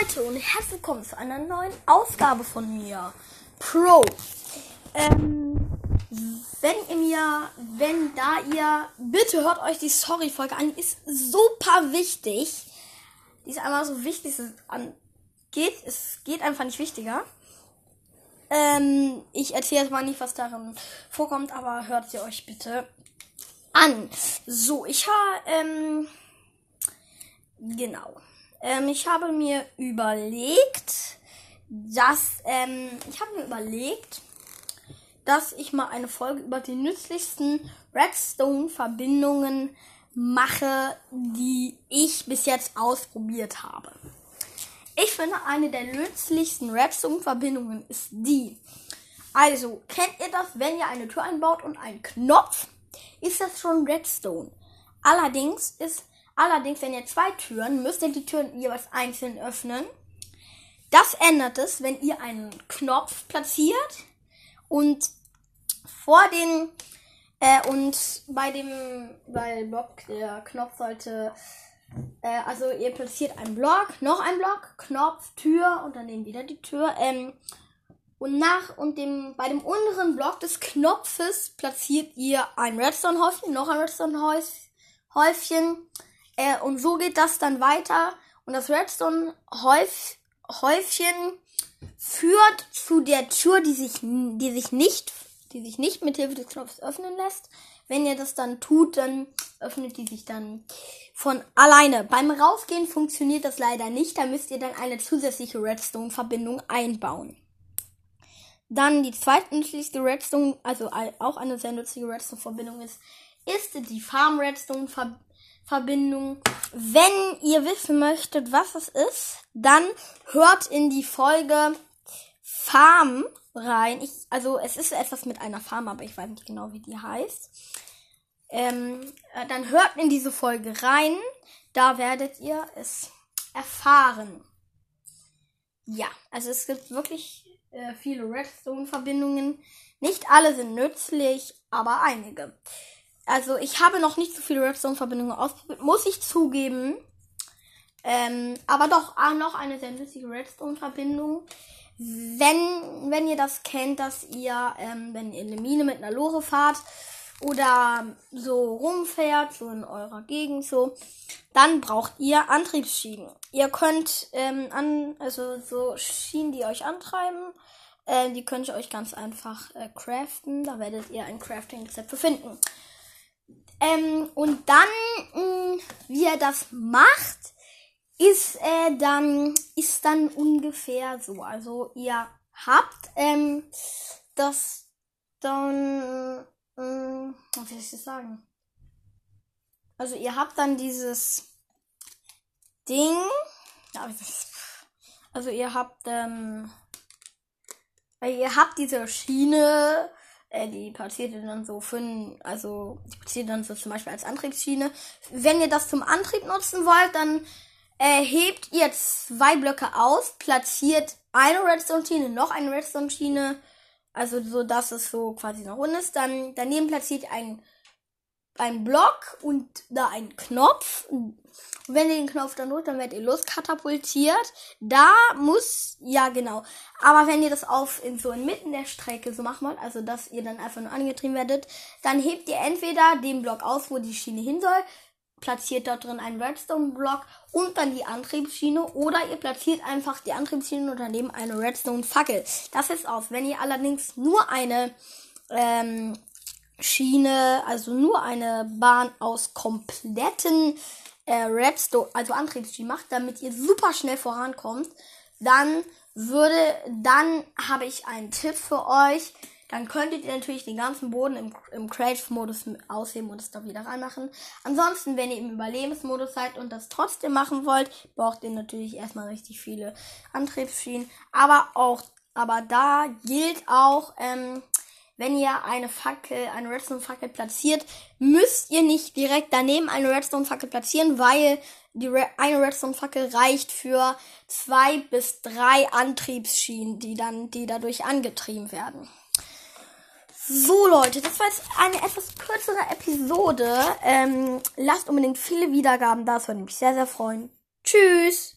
Leute und herzlich willkommen zu einer neuen Ausgabe von mir. Pro. Ähm, wenn ihr mir, wenn da ihr, bitte hört euch die Sorry-Folge an, ist super wichtig. Die ist einfach so wichtig, es geht, es geht einfach nicht wichtiger. Ähm, ich erzähle jetzt mal nicht, was darin vorkommt, aber hört sie euch bitte an. So, ich habe, ähm, genau. Ähm, ich habe mir überlegt, dass ähm, ich habe mir überlegt, dass ich mal eine Folge über die nützlichsten Redstone-Verbindungen mache, die ich bis jetzt ausprobiert habe. Ich finde, eine der nützlichsten Redstone-Verbindungen ist die. Also, kennt ihr das, wenn ihr eine Tür einbaut und einen Knopf? Ist das schon Redstone? Allerdings ist Allerdings, wenn ihr zwei Türen, müsst ihr die Türen jeweils einzeln öffnen. Das ändert es, wenn ihr einen Knopf platziert und vor den äh, und bei dem bei Block der Knopf sollte äh, also ihr platziert einen Block, noch ein Block, Knopf, Tür und dann wieder die Tür. Ähm, und nach und dem bei dem unteren Block des Knopfes platziert ihr ein Redstone-Häufchen, noch ein Redstone-Häufchen äh, und so geht das dann weiter. Und das Redstone-Häufchen führt zu der Tür, die sich, die sich nicht, die sich nicht mit Hilfe des Knopfs öffnen lässt. Wenn ihr das dann tut, dann öffnet die sich dann von alleine. Beim Rausgehen funktioniert das leider nicht. Da müsst ihr dann eine zusätzliche Redstone-Verbindung einbauen. Dann die zweitnützlichste Redstone, also auch eine sehr nützliche Redstone-Verbindung ist, ist die Farm Redstone-Verbindung. Verbindung. Wenn ihr wissen möchtet, was es ist, dann hört in die Folge Farm rein. Ich, also es ist etwas mit einer Farm, aber ich weiß nicht genau, wie die heißt. Ähm, äh, dann hört in diese Folge rein. Da werdet ihr es erfahren. Ja, also es gibt wirklich äh, viele Redstone-Verbindungen. Nicht alle sind nützlich, aber einige. Also ich habe noch nicht so viele Redstone-Verbindungen ausprobiert, muss ich zugeben. Ähm, aber doch ah, noch eine sehr nützliche Redstone-Verbindung. Wenn, wenn ihr das kennt, dass ihr, ähm, wenn ihr in eine Mine mit einer Lore fahrt oder so rumfährt, so in eurer Gegend so, dann braucht ihr Antriebsschienen. Ihr könnt ähm, an, also so Schienen, die euch antreiben, äh, die könnt ihr euch ganz einfach äh, craften. Da werdet ihr ein Crafting-Rezept für finden. Ähm, und dann, mh, mm, wie er das macht, ist äh, dann ist dann ungefähr so. Also ihr habt ähm, das dann, äh, was soll ich das sagen? Also ihr habt dann dieses Ding. Also ihr habt ähm, ihr habt diese Schiene äh, die platziert ihr dann so für, also die platziert dann so zum Beispiel als Antriebsschiene. Wenn ihr das zum Antrieb nutzen wollt, dann äh, hebt ihr zwei Blöcke aus, platziert eine Redstone-Schiene, noch eine Redstone-Schiene, also so, dass es so quasi noch rund ist. Dann daneben platziert ihr ein ein Block und da ein Knopf. Und wenn ihr den Knopf dann drückt, dann werdet ihr loskatapultiert. Da muss, ja genau. Aber wenn ihr das auf in so inmitten der Strecke so machen wollt, also dass ihr dann einfach nur angetrieben werdet, dann hebt ihr entweder den Block aus, wo die Schiene hin soll, platziert dort drin einen Redstone-Block und dann die Antriebsschiene oder ihr platziert einfach die Antriebsschiene und daneben eine Redstone-Fackel. Das ist aus. Wenn ihr allerdings nur eine ähm, Schiene, also nur eine Bahn aus kompletten äh, Redstone, also Antriebsschienen macht, damit ihr super schnell vorankommt, dann würde, dann habe ich einen Tipp für euch. Dann könntet ihr natürlich den ganzen Boden im, im Creative-Modus ausheben und es da wieder reinmachen. Ansonsten, wenn ihr im Überlebensmodus seid und das trotzdem machen wollt, braucht ihr natürlich erstmal richtig viele Antriebsschienen. Aber auch, aber da gilt auch, ähm, wenn ihr eine Fackel, eine Redstone-Fackel platziert, müsst ihr nicht direkt daneben eine Redstone-Fackel platzieren, weil die Re eine Redstone-Fackel reicht für zwei bis drei Antriebsschienen, die dann, die dadurch angetrieben werden. So Leute, das war jetzt eine etwas kürzere Episode. Ähm, lasst unbedingt viele Wiedergaben da, das würde mich sehr, sehr freuen. Tschüss!